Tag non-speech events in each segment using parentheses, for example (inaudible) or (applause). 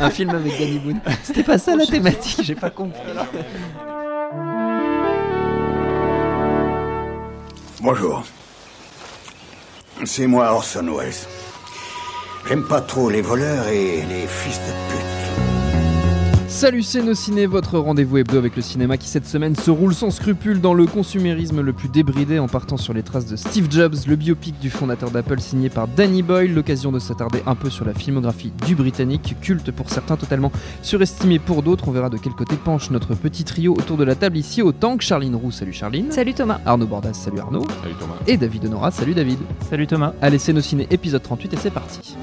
un film avec Danny Boone. C'était pas ça la thématique, j'ai pas compris. Bonjour. C'est moi Orson Welles. J'aime pas trop les voleurs et les fils de pute. Salut c'est nos ciné, votre rendez-vous hebdo avec le cinéma qui cette semaine se roule sans scrupule dans le consumérisme le plus débridé en partant sur les traces de Steve Jobs, le biopic du fondateur d'Apple signé par Danny Boyle, l'occasion de s'attarder un peu sur la filmographie du Britannique, culte pour certains, totalement surestimé pour d'autres. On verra de quel côté penche notre petit trio autour de la table ici, autant que Charline Roux, salut Charline. Salut Thomas. Arnaud Bordas, salut Arnaud. Salut Thomas. Et David Honora, salut David. Salut Thomas. Allez c'est nos ciné épisode 38 et c'est parti.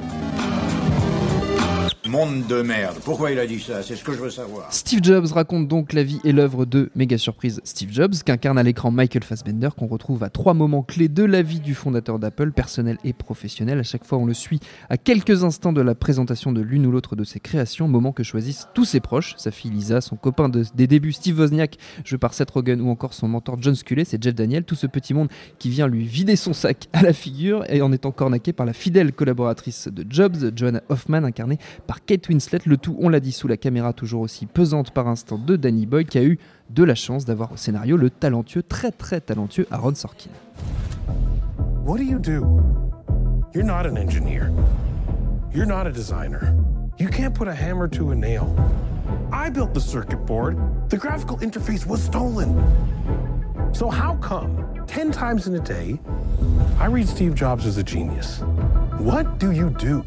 Monde de merde. Pourquoi il a dit ça? C'est ce que je veux savoir. Steve Jobs raconte donc la vie et l'œuvre de méga surprise Steve Jobs, qu'incarne à l'écran Michael Fassbender, qu'on retrouve à trois moments clés de la vie du fondateur d'Apple, personnel et professionnel. À chaque fois, on le suit à quelques instants de la présentation de l'une ou l'autre de ses créations, moment que choisissent tous ses proches, sa fille Lisa, son copain de- des débuts Steve Wozniak, joué par Seth Rogen, ou encore son mentor John Sculley, c'est Jeff Daniel, tout ce petit monde qui vient lui vider son sac à la figure et en étant cornaqué par la fidèle collaboratrice de Jobs, Joanna Hoffman, incarnée par Kate Winslet, le tout, on l'a dit, sous la caméra toujours aussi pesante par instant de Danny Boyle, qui a eu de la chance d'avoir au scénario le talentueux, très très talentueux Aaron Sorkin. What do you do? You're not an engineer. You're not a designer. You can't put a hammer to a nail. I built the circuit board. The graphical interface was stolen. So, how come 10 times in a day I read Steve Jobs as a genius? What do you do?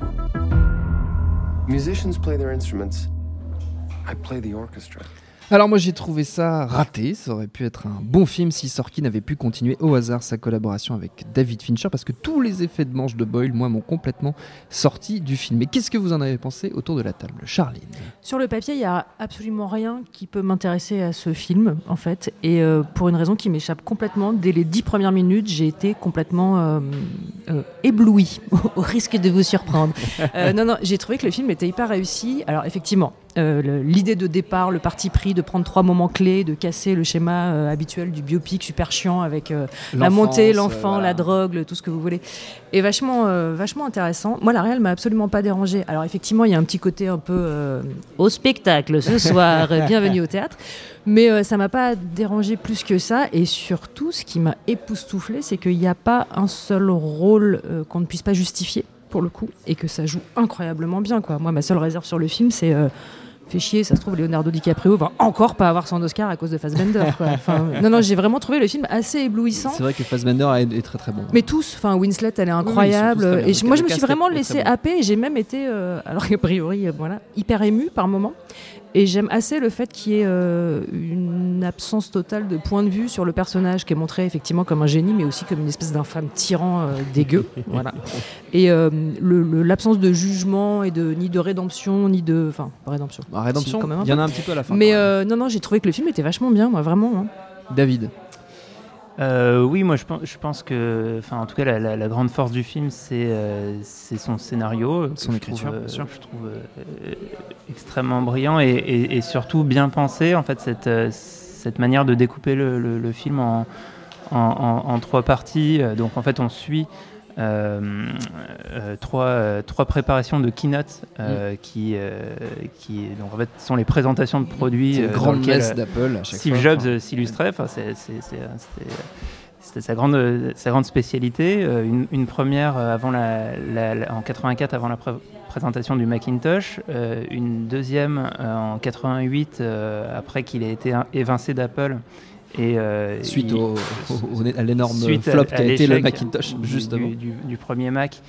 Musicians play their instruments. I play the orchestra. Alors moi j'ai trouvé ça raté, ça aurait pu être un bon film si Sorkin avait pu continuer au hasard sa collaboration avec David Fincher parce que tous les effets de manche de Boyle, moi, m'ont complètement sorti du film. Mais qu'est-ce que vous en avez pensé autour de la table Charline? Sur le papier, il n'y a absolument rien qui peut m'intéresser à ce film, en fait. Et euh, pour une raison qui m'échappe complètement, dès les dix premières minutes, j'ai été complètement euh, euh, éblouie, (laughs) au risque de vous surprendre. (laughs) Euh, non, non, j'ai trouvé que le film était hyper réussi. Alors, effectivement, euh, l'idée de départ, le parti pris de prendre trois moments clés, de casser le schéma euh, habituel du biopic super chiant avec euh, la montée, l'enfant, voilà. la drogue, le- tout ce que vous voulez, est vachement, euh, vachement intéressant. Moi, la réelle m'a absolument pas dérangé. Alors effectivement, il y a un petit côté un peu euh, au spectacle ce (laughs) soir, bienvenue au théâtre, mais euh, ça m'a pas dérangé plus que ça. Et surtout, ce qui m'a époustouflé, c'est qu'il n'y a pas un seul rôle euh, qu'on ne puisse pas justifier pour le coup, et que ça joue incroyablement bien. Quoi. Moi, ma seule réserve sur le film, c'est euh, fait chier, ça se trouve, Leonardo DiCaprio va encore pas avoir son Oscar à cause de Fassbender. Quoi. (laughs) Enfin, non, non, j'ai vraiment trouvé le film assez éblouissant. C'est vrai que Fassbender est, très très bon. Mais tous, enfin Winslet, elle est incroyable. et je- moi, je me suis vraiment laissé bon. happer et j'ai même été, euh, alors qu'a priori, euh, voilà, hyper émue par moment. Et j'aime assez le fait qu'il y ait euh, une absence totale de point de vue sur le personnage qui est montré effectivement comme un génie, mais aussi comme une espèce d'infâme tyran euh, dégueu. (laughs) voilà. Et euh, l'absence de jugement et de ni de rédemption, ni de, enfin, pas rédemption. Ah, Rédemption, Si, quand même il y en a un petit peu à la fin. Mais euh, non, non, j'ai trouvé que le film était vachement bien, moi, vraiment. hein. David, Euh, oui, moi je pense, je pense que, enfin en tout cas la, la- la grande force du film c'est euh, son scénario, Son écriture, trouve, bien euh, sûr. je trouve euh, extrêmement brillant et, et- et surtout bien pensé en fait cette, cette manière de découper le, le- le film en, en, en- en trois parties. Donc en fait on suit trois, euh, trois préparations de keynote euh, qui, euh, qui donc en fait sont les présentations de produits euh, une grande messe euh, d'Apple Steve fois. Jobs euh, s'illustrait. Enfin, c'est- c'était sa grande, euh, sa grande spécialité. Euh, une, une première euh, avant la, la- la- en 84 avant la pré- présentation du Macintosh, euh, une deuxième euh, en 88 euh, après qu'il ait été évincé d'Apple. Et, euh, Suite il- au, au- à l'énorme flop qui a été le Macintosh du- juste du, du- du premier Mac.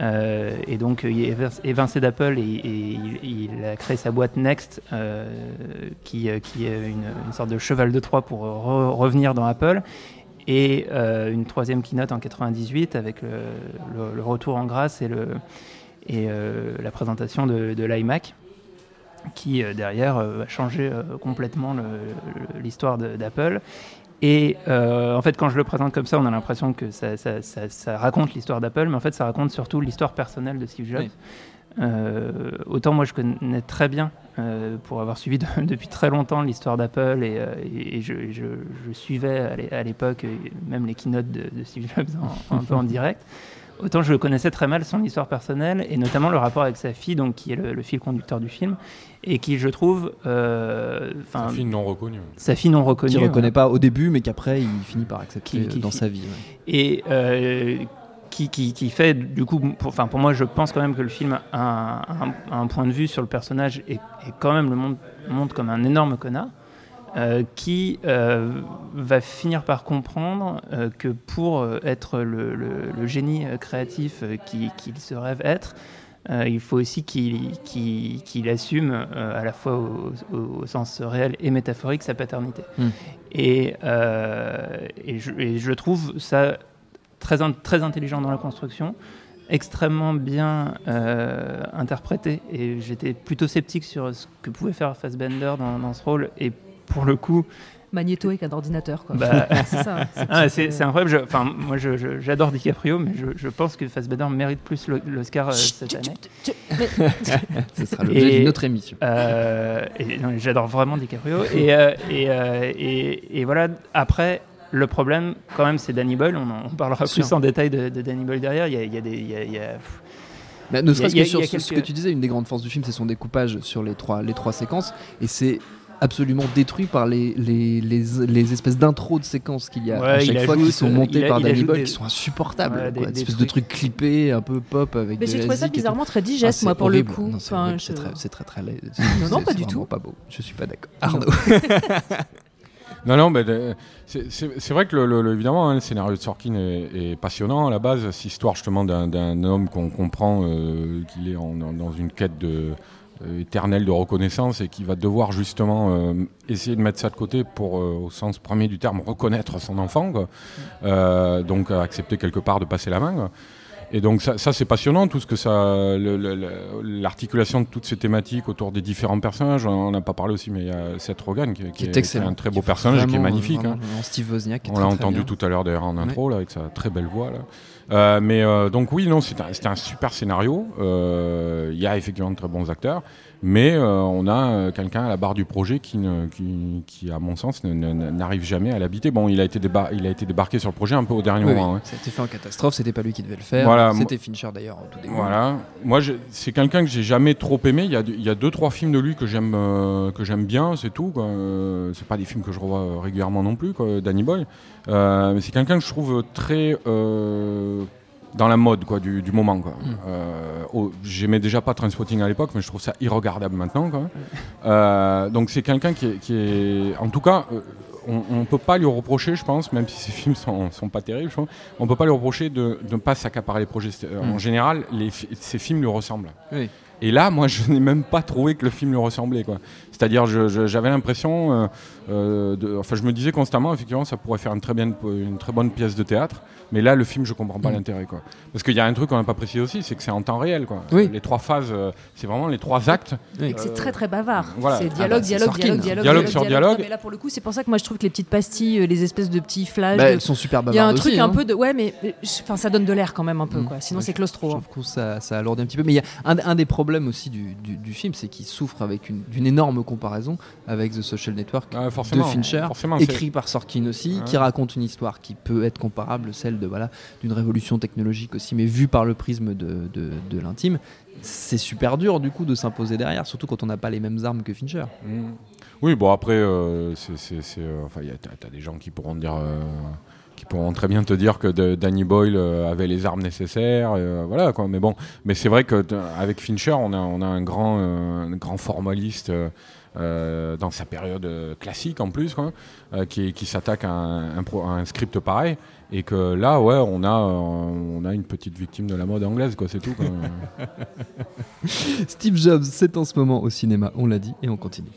Euh, et donc, il est évin- évincé d'Apple et, et il, il a créé sa boîte Next, euh, qui, qui est une, une sorte de cheval de Troie pour re- revenir dans Apple. Et une troisième keynote en 98 avec le, le- le retour en grâce et, le, et la présentation de, de l'iMac qui euh, derrière euh, a changé euh, complètement l'histoire d'Apple. Et euh, en fait, quand je le présente comme ça, on a l'impression que ça, ça- ça- ça raconte l'histoire d'Apple, mais en fait, ça raconte surtout l'histoire personnelle de Steve Jobs. Oui. Euh, autant moi, je connais très bien, euh, pour avoir suivi de- (laughs) depuis très longtemps l'histoire d'Apple, et, et- et je, je- je suivais à l'é- à l'époque même les keynotes de, de Steve Jobs en- un peu en direct. Autant je connaissais très mal son histoire personnelle et notamment le rapport avec sa fille, donc qui est le, le fil conducteur du film, et qui, je trouve, euh, Sa fille non reconnue. sa fille non reconnue, Qui reconnaît voilà. pas au début, mais qu'après il finit par accepter Qui- qui dans fi- sa vie. ouais. et euh, qui, qui, qui fait du coup, pour, enfin pour moi, je pense quand même que le film a un, un- un point de vue sur le personnage et, et quand même le montre, montre comme un énorme connard. Euh, qui euh, va finir par comprendre euh, que pour être le, le- le génie créatif qui- qu'il se rêve être, il faut aussi qu'il assume à la fois au, au- au sens réel et métaphorique sa paternité. Mm. Et, et, je, et je trouve ça très, in- très intelligent dans la construction, extrêmement bien euh, interprété. Et j'étais plutôt sceptique sur ce que pouvait faire Fassbender dans, dans ce rôle. Et pour le coup, Magneto avec un ordinateur, quoi. bah, (laughs) c'est ça. c'est (laughs) ah, incroyable. Enfin, moi, j'adore DiCaprio, mais je, je pense que Fassbender mérite plus l'Oscar euh, cette année. (laughs) Ce sera l'objet Et- d'une autre émission. Euh, J'adore vraiment DiCaprio. Et, euh, et, euh, et, et voilà, après, le problème, quand même, c'est Danny Boyle. On, en- on parlera plus sûr. en détail de, de Danny Boyle derrière. Il y a, il y a des. il y a- il y a- Mais ne serait-ce que sur ce, que tu disais, une des grandes forces du film, c'est son découpage sur les trois, les trois séquences. Et c'est absolument détruit par les, les, les, les espèces d'intro de séquences qu'il y a Ouais, à chaque fois ajoute, qui sont montées a- par Danny Boyle des- qui sont insupportables. Ouais, des- quoi. des Des espèces de trucs. clippés, un peu pop avec Mais j'ai trouvé ça bizarrement très Ah, digeste, c'est moi, pour le coup. Non, c'est Enfin, je- très, c'est très, très laid. (laughs) non, C'est- pas du tout. pas beau. Je suis pas d'accord. Non. Arnaud. (laughs) Non, non, mais c'est- c'est c'est vrai que le, le- le- évidemment, hein, le scénario de Sorkin est, est passionnant à la base. Cette histoire justement d'un- d'un homme qu'on comprend euh, qu'il est en- en- dans une quête de, euh, éternelle de reconnaissance et qui va devoir justement euh, essayer de mettre ça de côté pour, euh, au sens premier du terme, reconnaître son enfant. quoi. Euh, donc accepter quelque part de passer la main. quoi. Et donc ça, ça, c'est passionnant, tout ce que ça, l'articulation de toutes ces thématiques autour des différents personnages. On n'a pas parlé aussi, mais il y a Seth Rogen qui, Qui est qui excellent. un très beau Qui personnage et qui est vraiment, magnifique. vraiment, hein. vraiment Steve Wozniak. qui est On l'a entendu bien. tout à l'heure d'ailleurs en intro là, avec sa très belle voix. Là. Euh, mais euh, donc oui, non, c'est un, super scénario. Euh, Il y a effectivement de très bons acteurs, mais euh, on a euh, quelqu'un à la barre du projet qui, ne, qui, qui, à mon sens, n'arrive jamais à l'habiter. Bon, il a, été il a été débarqué sur le projet un peu au dernier Oui, moment. oui. hein. Ça a été fait en catastrophe, c'était pas lui qui devait le faire. Voilà, c'était Fincher d'ailleurs au tout début. Voilà. Moi, c'est quelqu'un que j'ai jamais trop aimé. Il y a, il y a deux, trois films de lui que j'aime, euh, que j'aime bien, c'est tout. Quoi. Euh, c'est pas des films que je revois euh, régulièrement non plus, quoi, Danny Boyle. Euh, mais c'est quelqu'un que je trouve très dans la mode, quoi, du, du moment, quoi. Oh, j'aimais déjà pas Transpotting à l'époque, mais je trouve ça irregardable maintenant, quoi. Euh, donc c'est quelqu'un qui est, qui est, en tout cas. On, on peut pas lui reprocher, je pense, même si ses (laughs) films sont, sont pas terribles, je pense, on peut pas lui reprocher de ne pas s'accaparer les projets. Euh, En Mm. général, les, ces films lui ressemblent. Oui. Et là, moi, (laughs) je n'ai même pas trouvé que le film lui ressemblait. quoi. C'est-à-dire, j'avais l'impression, euh, euh, de- enfin, je me disais constamment, effectivement, ça pourrait faire une très, bien, une très bonne pièce de théâtre. Mais là, le film, je comprends pas Mm. l'intérêt. quoi. Parce qu'il y a un truc qu'on n'a pas précisé aussi, c'est que c'est en temps réel. Quoi. Oui. Les trois phases, euh, c'est vraiment les trois actes. Oui. C'est Euh, très très bavard. voilà. C'est Ah dialogue, bah, dialogue, dialogue, dialogue, Dialogue sur dialogue. Non, mais là pour le coup, c'est pour ça que moi je trouve que les petites pastilles, euh, les espèces de petits flashs, Bah, de- elles sont super il y a un bavardes truc aussi, un hein. peu de ouais, mais enfin ça donne de l'air quand même un peu Mm. quoi. Sinon Ouais, c'est claustro. Je hein. trouve que ça, ça alourdit un petit peu. Mais il y a un, un des problèmes aussi du, du- du film, c'est qu'il souffre avec une- d'une énorme comparaison avec The Social Network Ah, de Fincher, forcément, écrit par Sorkin aussi, Ouais. qui raconte une histoire qui peut être comparable, celle de voilà d'une révolution technologique aussi, mais vue par le prisme de, de- de l'intime. C'est super dur du coup de s'imposer derrière, surtout quand on n'a pas les mêmes armes que Fincher. Mm. Oui, bon après, euh, c'est, euh, enfin, y a- t'as, t'as des gens qui pourront dire, euh, qui pourront très bien te dire que de- Danny Boyle euh, avait les armes nécessaires, euh, voilà quoi. Mais bon, mais c'est vrai que avec Fincher, on a, on a un grand, euh, un grand formaliste. Euh, dans sa période euh, classique en plus, euh, qui, s'attaque à un, script pareil, et que là, ouais, on a, une petite victime de la mode anglaise, quoi, c'est tout. (laughs) Steve Jobs, c'est en ce moment au cinéma, on l'a dit, et on continue.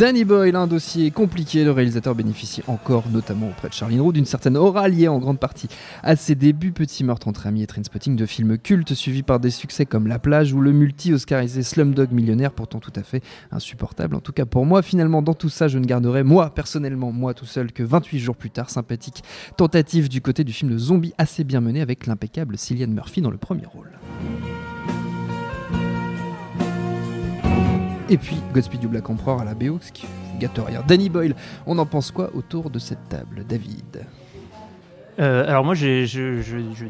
Danny Boyle, un dossier compliqué. Le réalisateur bénéficie encore, notamment auprès de Charline Roux, d'une certaine aura liée en grande partie à ses débuts. Petit meurtre entre amis et Trainspotting, de films cultes suivis par des succès comme La plage ou le multi-oscarisé Slumdog Millionnaire, pourtant tout à fait insupportable. En tout cas pour moi, finalement, dans tout ça, je ne garderai, moi, personnellement, moi tout seul, que 28 jours plus tard, sympathique tentative du côté du film de zombie assez bien mené avec l'impeccable Cillian Murphy dans le premier rôle. Et puis Godspeed You Black Emperor à la BO, ce qui gâte rien. Danny Boyle, on en pense quoi autour de cette table, David? Euh, alors moi, j'ai- je je- je-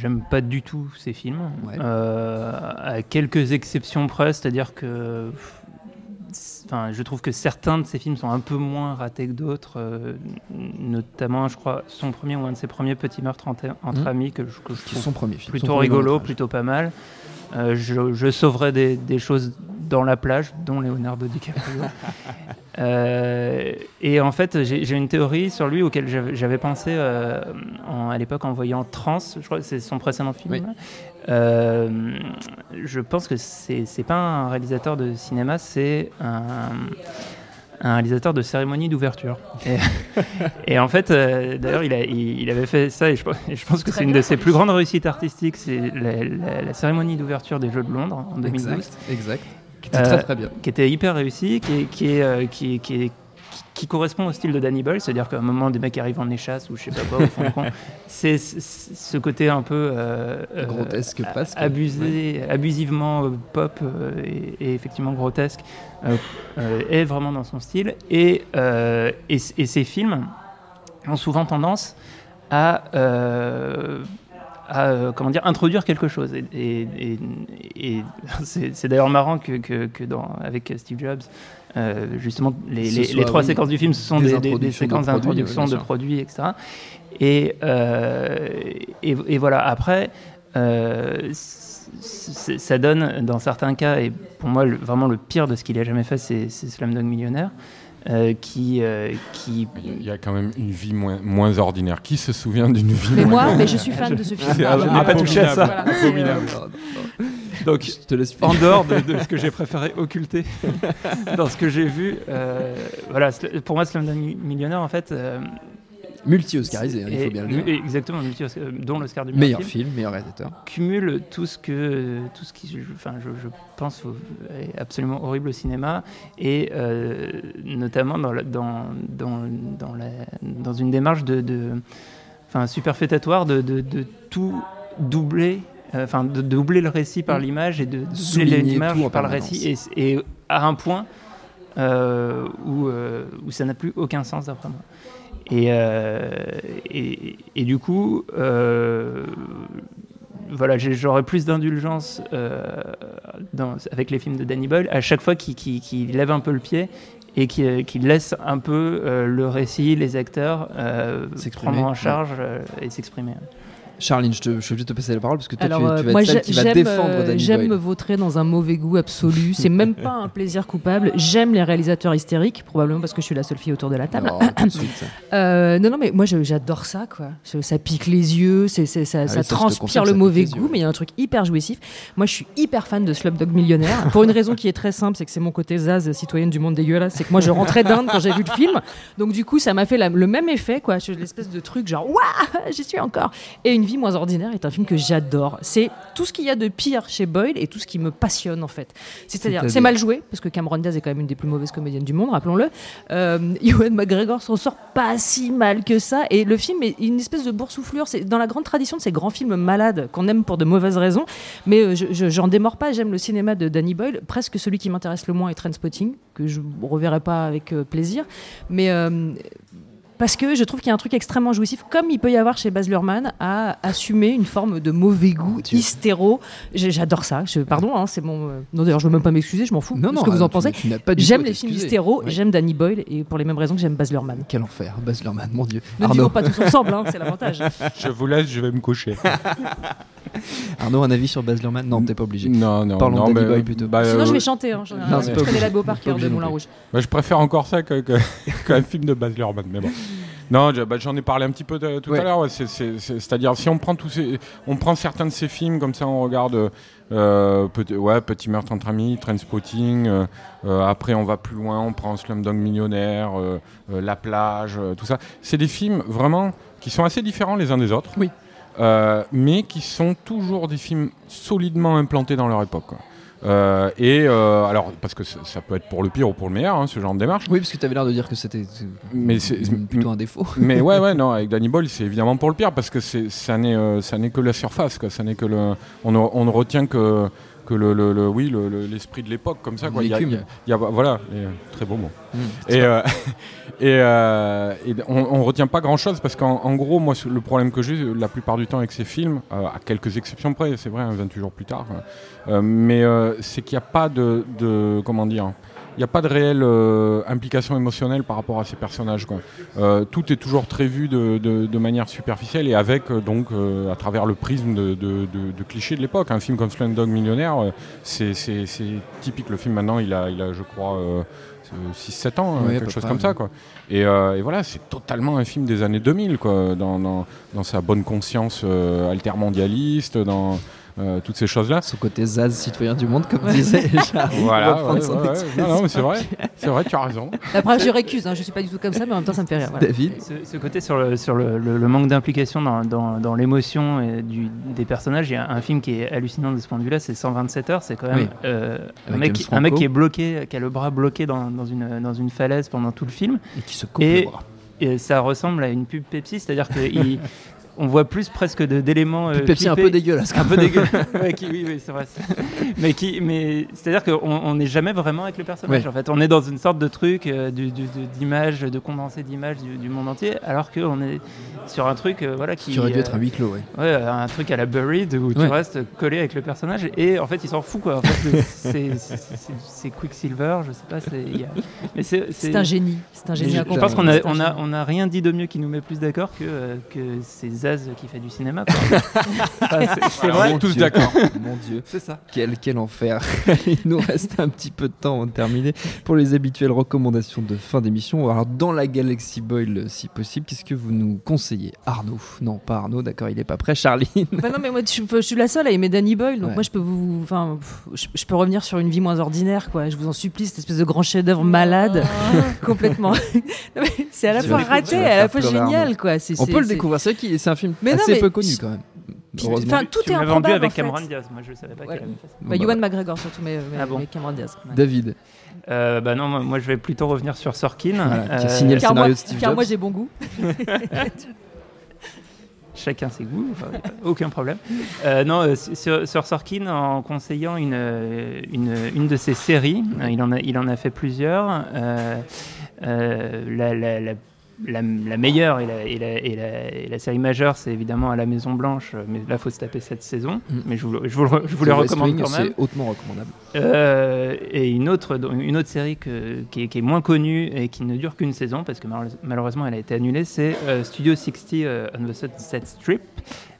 j'aime pas du tout ces films, Ouais. Euh, à quelques exceptions près, c'est-à-dire que, enfin, je trouve que certains de ces films sont un peu moins ratés que d'autres, euh, notamment, je crois, son premier ou un de ses premiers petits meurtres entre, entre Mhm. amis que je, que je Qui trouve son premier film plutôt son rigolo, plutôt pas mal. Euh, je, je sauverai des, des choses dans la plage, dont Leonardo DiCaprio. (laughs) Euh, et en fait, j'ai une théorie sur lui auquel j'avais pensé euh, en- à l'époque en voyant Trans, je crois que c'est son précédent film. Oui. Euh, je pense que c'est pas un réalisateur de cinéma, c'est un, un réalisateur de cérémonie d'ouverture. Et, (laughs) et en fait, euh, d'ailleurs, il, a- il, il avait fait ça et je, pense- et je pense que c'est une de ses plus grandes réussites artistiques, c'est la, la- la cérémonie d'ouverture des Jeux de Londres en 2012 Exact, exact. Qui était Euh, très très bien. qui était hyper réussi, qui, est- qui, est, euh, qui, qui, est- qui- qui correspond au style de Danny Boyle, c'est-à-dire qu'à un moment, des mecs arrivent en échasse ou je sais pas quoi, au fond camp. (laughs) c'est ce côté un peu euh, Grotesque presque. abusé, abusivement pop et, et effectivement grotesque, euh, est vraiment dans son style. Et, et, et ces films ont souvent tendance à à euh, comment dire introduire quelque chose. Et, et- et- et (laughs) c'est d'ailleurs marrant que, que, que dans, avec Steve Jobs euh, justement les, Ce les- soit, les trois oui, séquences du film ce sont des séquences d'introduction de produits etc et, euh, et, et voilà après ça donne dans certains cas et pour moi le- vraiment le pire de ce qu'il a jamais fait c'est Slumdog Millionnaire euh, qui, euh, qui Il y a- quand même une vie moins, moins ordinaire. Qui se souvient d'une vie Mais moins moi, mais je suis fan de ce film. Ah, je n'ai pas touché à ça. Voilà, c'est, donc Je te laisse en dehors de, de ce que j'ai préféré occulter (laughs) dans ce que j'ai vu. euh, voilà, pour moi, Slumdog Mi- Millionnaire, en fait, euh, Multi-Oscarisé, hein, il faut bien le dire. Exactement, multi euh, dont l'Oscar du Meilleur film, film, meilleur réalisateur. cumule tout ce que tout ce qui, je- enfin, je, je pense est absolument horrible au cinéma et euh, notamment dans, la- dans, dans, dans, la- dans une démarche de, de enfin superfétatoire de, de, de tout doubler. euh, Enfin, de, de doubler le récit par l'image et de doubler l'image par le récit, et, et à un point où, euh, où ça n'a plus aucun sens d'après moi. Et, euh, et, et du coup, euh, voilà, j'aurais plus d'indulgence euh, avec les films de Danny Boyle à chaque fois qu'il lève un peu le pied et qu'il qu'il laisse un peu euh, le récit, les acteurs euh, prendre en ouais. charge euh, et s'exprimer. Charline, je, te, je suis obligé de te passer la parole parce que toi, Alors, tu, euh, tu vas moi, être celle qui va défendre euh, Danny j'aime me vautrer dans un mauvais goût absolu. C'est même (laughs) pas un plaisir coupable. J'aime les réalisateurs hystériques, probablement parce que je suis la seule fille autour de la table. Non, suite. (coughs) Euh, non, non, mais moi j'adore ça, quoi. Ça pique les yeux, ça, Ah ça ça, transpire le mauvais goût, yeux. mais il y a un truc hyper jouissif. Moi je suis hyper fan de Slumdog Millionnaire, pour une raison qui est très simple, c'est que c'est mon côté Zaz, citoyenne du monde dégueulasse. C'est que moi je rentrais d'Inde quand j'ai vu le film, donc du coup ça m'a fait la- le même effet, quoi. L'espèce de truc genre, waouh, j'y suis encore. Et Une vie moins ordinaire est un film que j'adore. C'est tout ce qu'il y a de pire chez Boyle et tout ce qui me passionne en fait. C'est-à-dire, c'est mal joué, parce que Cameron Diaz est quand même une des plus mauvaises comédiennes du monde, rappelons-le. Euh, (laughs) Ewan McGregor s'en sort pas si mal que ça. Et le film est une espèce de boursouflure. C'est dans la grande tradition de ces grands films malades qu'on aime pour de mauvaises raisons. Mais euh, je- je- j'en démords pas. J'aime le cinéma de Danny Boyle. Presque celui qui m'intéresse le moins est Trainspotting, que je reverrai pas avec euh, plaisir. Mais. euh, parce que je trouve qu'il y a un truc extrêmement jouissif, comme il peut y avoir chez Baz Luhrmann, à assumer une forme de mauvais goût, Dieu. hystéro. J'adore ça. Je, pardon, hein, c'est mon. euh, Non, d'ailleurs, je veux même pas m'excuser, je m'en fous. Non, non, ce que vous en tu- pensez. tu n'as pas du tout J'aime les films hystéro Ouais. j'aime Danny Boyle, et pour les mêmes raisons que j'aime Baz Luhrmann. Quel enfer, Baz Luhrmann, mon dieu. Ne vivons Arnaud, pas tous ensemble, hein, c'est l'avantage. (laughs) Je vous laisse, je vais me coucher. (laughs) (laughs) Arnaud, un avis sur Baz Luhrmann Non, t'es pas obligé. Non, non, Parlons non. de Danny mais- Boyle plutôt. bah, Sinon, euh, je vais chanter. Hein, j'en ai rien Non, je connais obligé. la beau par cœur de Moulin. Rouge. bah, je préfère encore ça que, que- (laughs) qu'un film de Baz Luhrmann, mais bon. Non, je- bah, j'en ai parlé un petit peu tout Ouais. à l'heure. ouais, C'est-à-dire, si on prend tous ces, on prend certains de ces films comme ça, on regarde, euh, petit, ouais, Petit meurtre entre amis, Trainspotting. euh, euh, après, on va plus loin, on prend Slumdog Millionnaire, euh, euh, La plage, euh, tout ça. C'est des films vraiment qui sont assez différents les uns des autres. Oui. Euh, mais qui sont toujours des films solidement implantés dans leur époque. quoi. Euh, et euh, alors, parce que ça peut être pour le pire ou pour le meilleur, hein, ce genre de démarche. Oui, parce que tu avais l'air de dire que c'était c'est- Mais c'est- plutôt un défaut. (laughs) Mais ouais, ouais, non, (laughs) avec Danny Boyle, c'est évidemment pour le pire parce que ça n'est, ça n'est que la surface, quoi. Ça n'est que le, on ne, on ne retient que, que le, le- le- oui, le- le- l'esprit de l'époque, comme ça. Quoi. Il y a- il y a- voilà, euh, très beau mot. Mm. Et, euh, (laughs) et, euh, et on, on retient pas grand chose parce qu'en en gros, moi, le problème que j'ai la plupart du temps avec ces films, euh, à quelques exceptions près, c'est vrai, hein, 28 jours plus tard, mais c'est qu'il n'y a pas de, de- comment dire, il n'y a pas de réelle euh, implication émotionnelle par rapport à ces personnages. Quoi. Euh, tout est toujours très vu de, de- de manière superficielle et avec euh, donc euh, à travers le prisme de, de- de- de clichés de l'époque. Un film comme Slumdog Millionnaire, euh, c'est typique. Le film maintenant, il a, il a je crois, euh, 6-7 ans, euh, peu quelque chose comme ça. Quoi. Et, euh, et voilà, c'est totalement un film des années 2000, quoi, dans, dans- dans sa bonne conscience euh, altermondialiste, dans euh, toutes ces choses-là. Son côté Zaz, citoyen du monde, comme disait (laughs) Charles. Voilà, reprendre ouais, son ouais, ouais. expression. Non, non, mais c'est vrai, c'est vrai, tu as raison. Après, je récuse, hein, je suis pas du tout comme ça, mais en même temps, ça me fait rire. voilà. David Ce, ce côté sur le, sur le, le- le manque d'implication dans, dans, dans l'émotion des personnages, il y a un film qui est hallucinant de ce point de vue-là, c'est 127 heures. C'est quand même Oui. euh, un, mec, qui- un mec Franco. qui est bloqué, qui a le bras bloqué dans, dans une, dans une falaise pendant tout le film. Et qui se coupe Et- le bras. Et ça ressemble à une pub Pepsi, c'est-à-dire (laughs) qu'on voit plus presque d'éléments. euh, Pepsi un peu dégueulasse. un peu dégueu. (laughs) Ouais, qui- oui, oui, c'est vrai. (laughs) mais qui, mais c'est-à-dire qu'on on n'est jamais vraiment avec le personnage. Ouais. En fait, on est dans une sorte de truc euh, du- du- de- d'image, de condensé d'images du, du monde entier, alors qu'on est sur un truc, euh, voilà, qui, Qui aurait dû euh, être un huis clos, ouais. ouais, un truc à la Buried où tu restes collé avec le personnage et en fait il s'en fout quoi. En fait, (laughs) c'est- Quicksilver, je sais pas. c'est- un génie. C'est un génie je, à je pense qu'on a, C'est un on a, génie. on a rien dit de mieux qui nous met plus d'accord que, euh, que c'est Zaz qui fait du cinéma. (laughs) Enfin, c'est- vrai. on est tous d'accord. Mon Dieu. C'est ça. Quel, quel enfer. (laughs) Il nous reste un petit peu de temps avant de terminer pour les habituelles recommandations de fin d'émission. Alors, dans la Galaxy Boyle, si possible, qu'est-ce que vous nous conseillez? Arnaud Non, pas Arnaud, d'accord, il est pas prêt. Charline Bah non, mais moi, je, je suis la seule à aimer Danny Boyle, donc Ouais. moi, je peux vous, enfin, je, je peux revenir sur une vie moins ordinaire, quoi. Je vous en supplie, cette espèce de grand chef-d'œuvre malade, (laughs) complètement. (laughs) C'est à la fois raté et à la fois génial, Arnaud. quoi. C'est- On c'est- peut le découvrir, c'est c'est un film Mais non, assez mais peu connu quand même. Enfin, tout tu est l'as vendu improbable, avec en fait. Cameron Diaz. Moi, je savais pas Ouais. qu'il avait fait ça. Bah, Ewan bah, McGregor surtout, mais, mais, Ah bon mais Cameron Diaz. ouais. David, Euh, bah non, moi, je vais plutôt revenir sur Sorkin. Voilà, qui a Euh, signé le Car, scénario moi, de Steve car Jobs. moi, j'ai bon goût. (laughs) Chacun ses goûts, enfin, aucun problème. Euh, non, sur, sur Sorkin, en conseillant une, une, une de ses séries, il, en a, il en a fait plusieurs. euh, euh, la, la- la- la- la meilleure et la, et la- et la- et la série majeure, c'est évidemment à la Maison Blanche, euh, mais là, il faut se taper cette saison. Mm. Mais je vous, le- je vous, le- je vous West recommande Wing, quand même. C'est hautement recommandable. Euh, et une autre, une autre série que- qui, est, qui est moins connue et qui ne dure qu'une saison, parce que malheureus- malheureusement elle a été annulée, c'est euh, Studio 60 euh, on the Sunset Strip.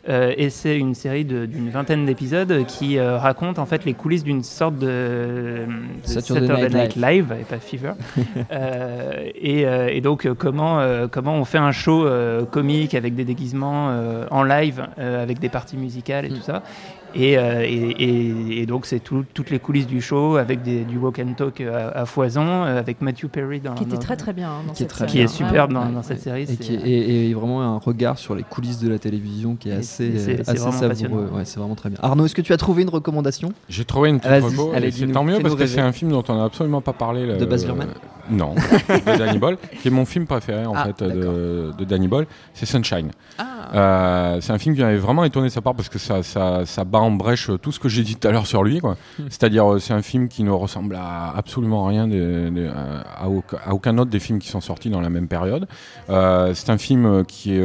Euh, et c'est une série d'une vingtaine d'épisodes qui euh, raconte en fait les coulisses d'une sorte de, de Saturday Night Night Live et pas Fever. (laughs) Euh, et, et donc comment comment on fait un show comique avec des déguisements en live avec des parties musicales et Mm. tout ça. Et, euh, et, et- et donc c'est tout- toutes les coulisses du show avec des- du walk and talk à, à foison euh, avec Matthew Perry dans, Qui était dans- très très bien hein, dans Qui est cette très série. qui est superbe dans, Ouais, dans cette série. Et, c'est- qui est, et- et vraiment un regard sur les coulisses de la télévision qui est assez, euh, assez vraiment savoureux. Ouais, c'est vraiment très bien. Arnaud, est-ce que tu as trouvé une recommandation? J'ai trouvé une petite reco, c'est tant mieux parce que c'est un film dont on n'a absolument pas parlé. le- De Baz Luhrmann? Non, de Danny Boyle, qui est mon film préféré en Ah, fait de, de Danny Boyle, c'est Sunshine. Ah, Euh, c'est un film qui m'avait vraiment étonné de sa part parce que ça, ça, ça bat en brèche tout ce que j'ai dit tout à l'heure sur lui. quoi. Hmm. C'est-à-dire, euh, c'est un film qui ne ressemble à absolument rien de- de- à, aucun, à aucun autre des films qui sont sortis dans la même période. Euh, c'est un film euh, qui est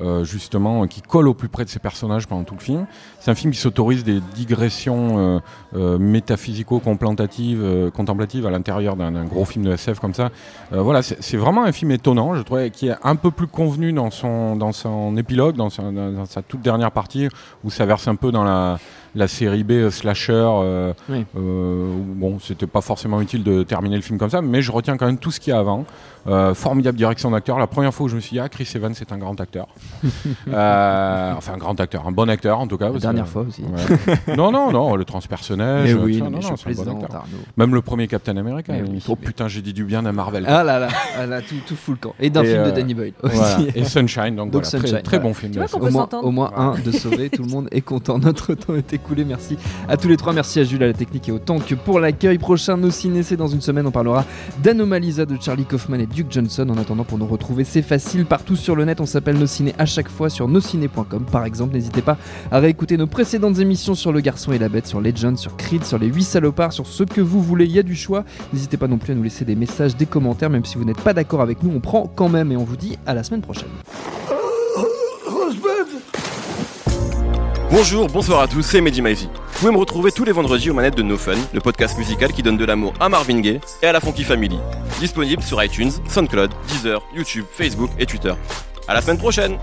euh, justement qui colle au plus près de ses personnages pendant tout le film. C'est un film qui s'autorise des digressions euh, euh, métaphysico-contemplatives euh, contemplatives à l'intérieur d'un gros film de SF comme ça. Voilà, c'est vraiment un film étonnant, je trouvais, qui est un peu plus convenu dans son, dans son épilogue, dans- dans sa toute dernière partie, où ça verse un peu dans la, la série B euh, slasher. euh, Oui. euh, bon, c'était pas forcément utile de terminer le film comme ça, mais je retiens quand même tout ce qu'il y a avant. Euh, formidable direction d'acteur. La première fois où je me suis dit, ah, Chris Evans, c'est un grand acteur. (laughs) Euh, enfin, un grand acteur, un bon acteur en tout cas. la dernière que- fois aussi. Ouais. (laughs) non, non, non, le transpersonnage. Mais oui, ça, non, je non, un bon. Même le premier Captain America. Il- oui, oh mais- putain, j'ai dit du bien d'un Marvel. Ah là là, ah là, tout, tout fout le camp. Et d'un film de Danny Boyle aussi. Voilà. Et Sunshine, donc, Donc voilà, très- Sunshine, très, voilà. bon film. Tu vois. Au moins, s'entendre. au moins un de sauvé, tout le monde est content. Notre temps est Merci à tous les trois. Merci à Jules à la technique et au Tank pour l'accueil. Prochain Nos Ciné, c'est dans une semaine. On parlera d'Anomalisa de Charlie Kaufman et Duke Johnson. En attendant, pour nous retrouver, c'est facile. Partout sur le net, on s'appelle Nos Ciné à chaque fois sur nosciné.com par exemple. N'hésitez pas à réécouter nos précédentes émissions sur Le Garçon et la Bête, sur Legend, sur Creed, sur Les 8 salopards, sur ce que vous voulez. Il y a du choix. N'hésitez pas non plus à nous laisser des messages, des commentaires, même si vous n'êtes pas d'accord avec nous. On prend quand même et on vous dit à la semaine prochaine. Bonjour, bonsoir à tous, c'est Mehdi. Vous pouvez me retrouver tous les vendredis aux manettes de No Fun, le podcast musical qui donne de l'amour à Marvin Gaye et à la Funky Family. Disponible sur iTunes, SoundCloud, Deezer, YouTube, Facebook et Twitter. À la semaine prochaine